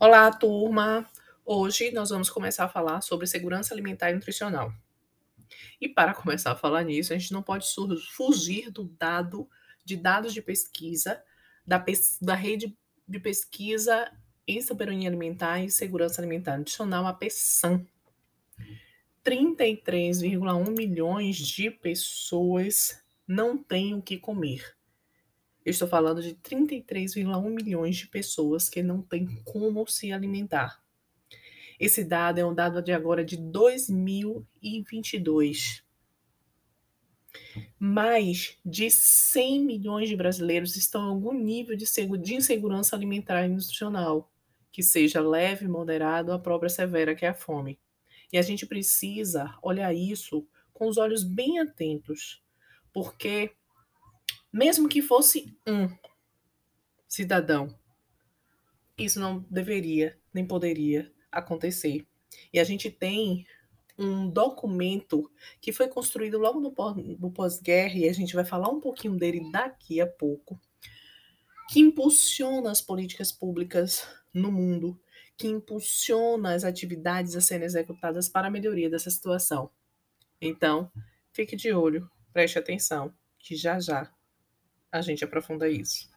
Olá, turma! Hoje nós vamos começar a falar sobre segurança alimentar e nutricional. E para começar a falar nisso, a gente não pode fugir do dado de dados de pesquisa da, da rede de pesquisa em soberania alimentar e segurança alimentar nutricional, a PESAM. 33,1 milhões de pessoas não têm o que comer. Eu estou falando de 33,1 milhões de pessoas que não têm como se alimentar. Esse dado é um dado de agora de 2022. Mais de 100 milhões de brasileiros estão em algum nível de, insegurança alimentar e nutricional, que seja leve, moderado, a própria severa, que é a fome. E a gente precisa olhar isso com os olhos bem atentos, porque mesmo que fosse um cidadão, isso não deveria nem poderia acontecer. E a gente tem um documento que foi construído logo no pós-guerra, e a gente vai falar um pouquinho dele daqui a pouco, que impulsiona as políticas públicas no mundo, que impulsiona as atividades a serem executadas para a melhoria dessa situação. Então, fique de olho, preste atenção, que já já a gente aprofunda isso.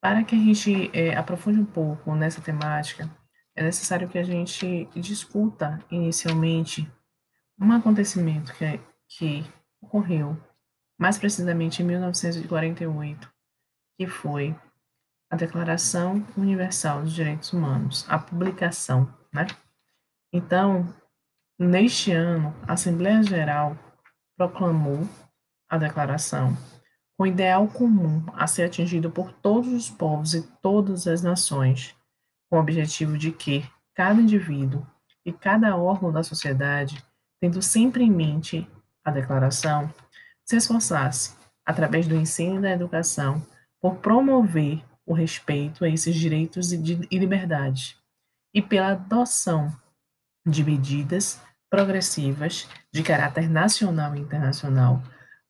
Para que a gente é, aprofunde um pouco nessa temática, é necessário que a gente discuta inicialmente um acontecimento que, que ocorreu mais precisamente em 1948, que foi a Declaração Universal dos Direitos Humanos, a publicação, né? Então, neste ano, a Assembleia Geral proclamou a declaração com o ideal comum a ser atingido por todos os povos e todas as nações, com o objetivo de que cada indivíduo e cada órgão da sociedade, tendo sempre em mente a declaração, se esforçasse, através do ensino e da educação, por promover o respeito a esses direitos e liberdades, e pela adoção de medidas progressivas de caráter nacional e internacional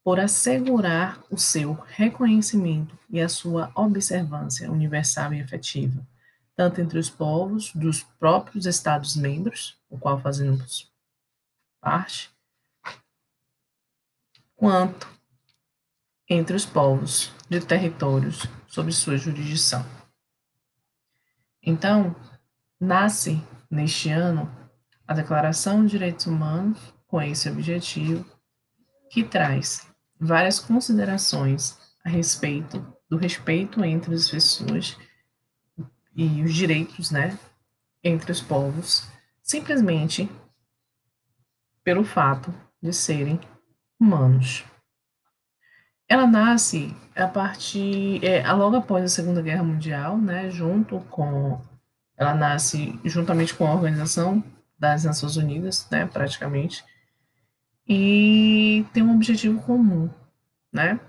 por assegurar o seu reconhecimento e a sua observância universal e efetiva, tanto entre os povos dos próprios Estados-membros, o qual fazemos parte, quanto entre os povos de territórios sob sua jurisdição. Então, nasce neste ano a Declaração de Direitos Humanos com esse objetivo, que traz várias considerações a respeito do respeito entre as pessoas e os direitos, né, entre os povos, simplesmente pelo fato de serem humanos. Ela nasce a partir, é, logo após a Segunda Guerra Mundial, né, junto com, ela nasce juntamente com a Organização das Nações Unidas, né, praticamente, e tem um objetivo comum, né,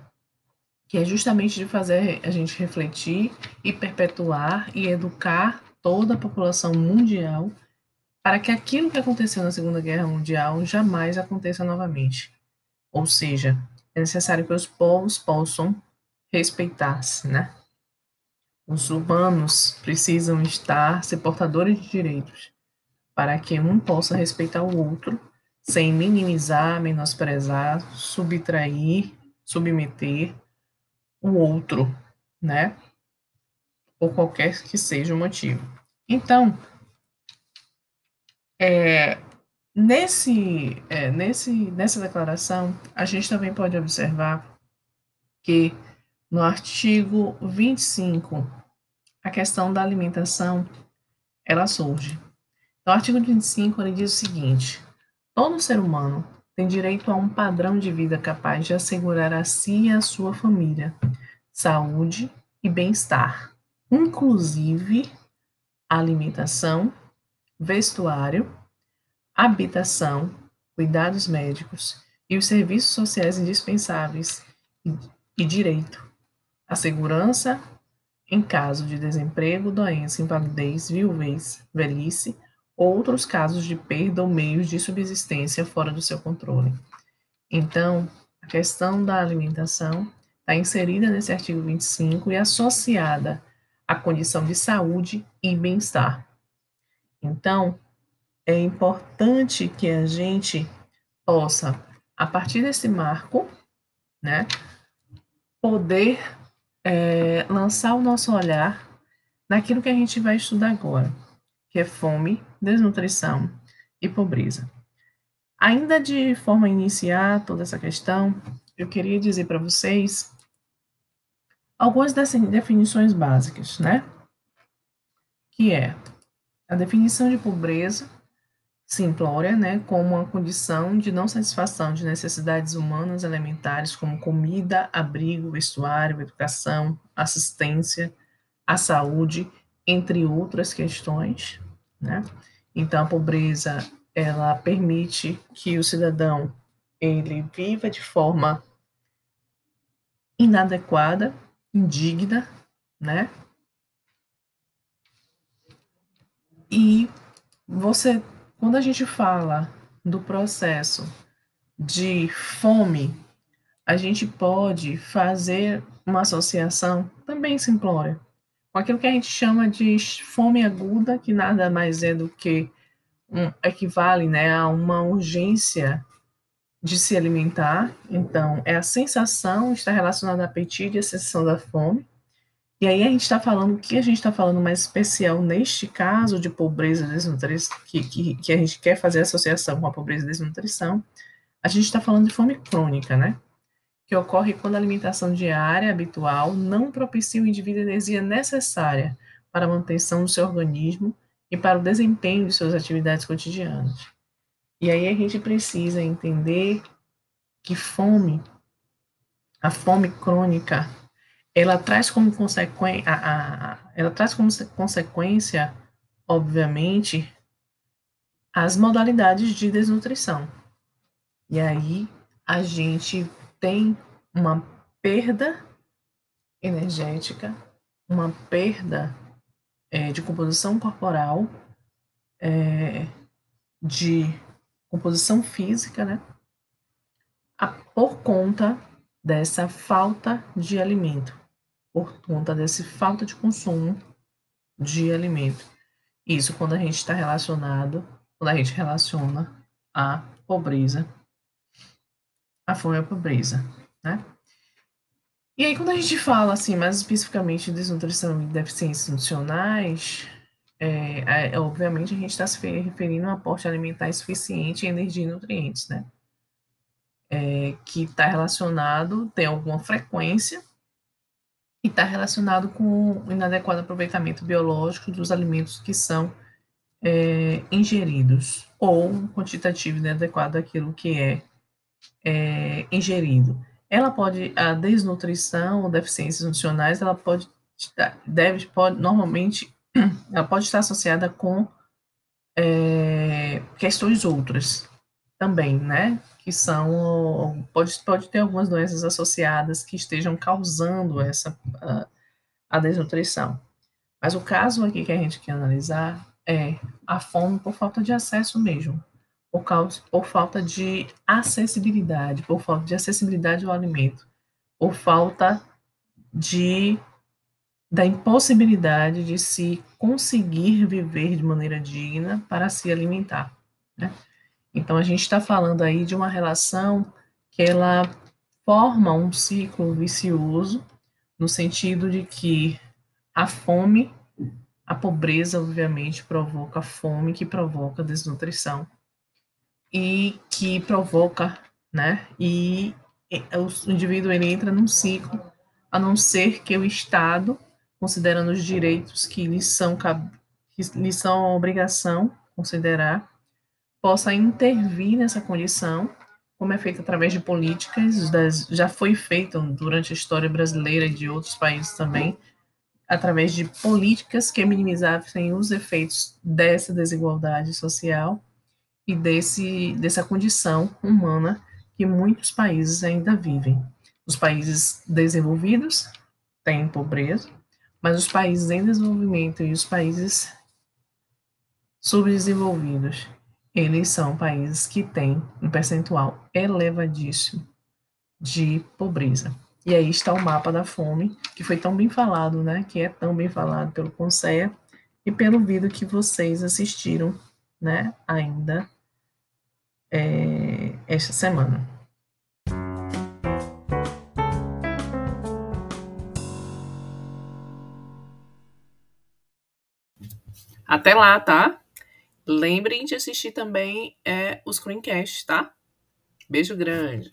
que é justamente de fazer a gente refletir e perpetuar e educar toda a população mundial para que aquilo que aconteceu na Segunda Guerra Mundial jamais aconteça novamente. Ou seja, é necessário que os povos possam respeitar-se, né? Os humanos precisam estar ser portadores de direitos para que um possa respeitar o outro, sem minimizar, menosprezar, subtrair, submeter o outro, né? Por qualquer que seja o motivo. Então, é, nesse, é, nesse, nessa declaração, a gente também pode observar que no artigo 25, a questão da alimentação, ela surge. No artigo 25, ele diz o seguinte: todo ser humano tem direito a um padrão de vida capaz de assegurar a si e a sua família saúde e bem-estar, inclusive alimentação, vestuário, habitação, cuidados médicos e os serviços sociais indispensáveis e direito à segurança em caso de desemprego, doença, invalidez, viuvez, velhice outros casos de perda ou meios de subsistência fora do seu controle. Então, A questão da alimentação está inserida nesse artigo 25 e associada à condição de saúde e bem-estar. Então, é importante que a gente possa, a partir desse marco, né, poder é, lançar o nosso olhar naquilo que a gente vai estudar agora, que é fome, desnutrição e pobreza. Ainda de forma a iniciar toda essa questão, eu queria dizer para vocês algumas definições básicas, né? Que é a definição de pobreza simplória, né, como uma condição de não satisfação de necessidades humanas elementares como comida, abrigo, vestuário, educação, assistência, a saúde, entre outras questões, né? Então a pobreza ela permite que o cidadão ele viva de forma inadequada, indigna, né? E você, quando a gente fala do processo de fome, a gente pode fazer uma associação também simplória com aquilo que a gente chama de fome aguda, que nada mais é do que um, equivale né, a uma urgência de se alimentar. Então, é a sensação, está relacionada ao apetite e a sensação da fome. E aí a gente está falando, o que a gente está falando mais especial neste caso de pobreza desnutrição, que, que, que a gente quer fazer associação com a pobreza e desnutrição, a gente está falando de fome crônica, né? Que ocorre quando a alimentação diária habitual não propicia o indivíduo a energia necessária para a manutenção do seu organismo e para o desempenho de suas atividades cotidianas. E aí a gente precisa entender que fome, a fome crônica, ela traz como consequência, ela traz como consequência, obviamente, as modalidades de desnutrição. E aí a gente tem uma perda energética, uma perda é, de composição corporal, é, de composição física, né? A, por conta dessa falta de alimento, por conta dessa falta de consumo de alimento. Isso quando a gente está relacionado, quando a gente relaciona a pobreza, a fome e a pobreza, né? E aí, quando a gente fala, assim, mais especificamente de desnutrição e deficiências nutricionais, é, é, obviamente a gente está se referindo a um aporte alimentar insuficiente em energia e nutrientes, né? É, que está relacionado, tem alguma frequência, e está relacionado com o inadequado aproveitamento biológico dos alimentos que são é, ingeridos, ou um quantitativo inadequado daquilo que é, é ingerido. Ela pode, a desnutrição ou deficiências nutricionais, ela pode, deve, pode, normalmente, ela pode estar associada com é, questões outras também, né? Que são, pode, pode ter algumas doenças associadas que estejam causando essa, a, a desnutrição. Mas o caso aqui que a gente quer analisar é a fome por falta de acesso mesmo por, causa, por falta de acessibilidade, por falta de acessibilidade ao alimento, por falta de da impossibilidade de se conseguir viver de maneira digna para se alimentar. Né? Então a gente está falando aí de uma relação que ela forma um ciclo vicioso no sentido de que a fome, a pobreza, obviamente, provoca fome, que provoca desnutrição, e que provoca, né? E o indivíduo ele entra num ciclo, a não ser que o Estado, considerando os direitos que lhe são que lhe são obrigação considerar, possa intervir nessa condição, como é feito através de políticas, das, já foi feito durante a história brasileira e de outros países também, através de políticas que minimizassem os efeitos dessa desigualdade social e desse, dessa condição humana que muitos países ainda vivem. Os países desenvolvidos têm pobreza, mas os países em desenvolvimento e os países subdesenvolvidos, eles são países que têm um percentual elevadíssimo de pobreza. E aí está o mapa da fome, que foi tão bem falado, né? Que é tão bem falado pelo Conceia e pelo vídeo que vocês assistiram, né? Ainda é, esta semana. Até lá, tá? Lembrem de assistir também é, os screencasts, tá? Beijo grande.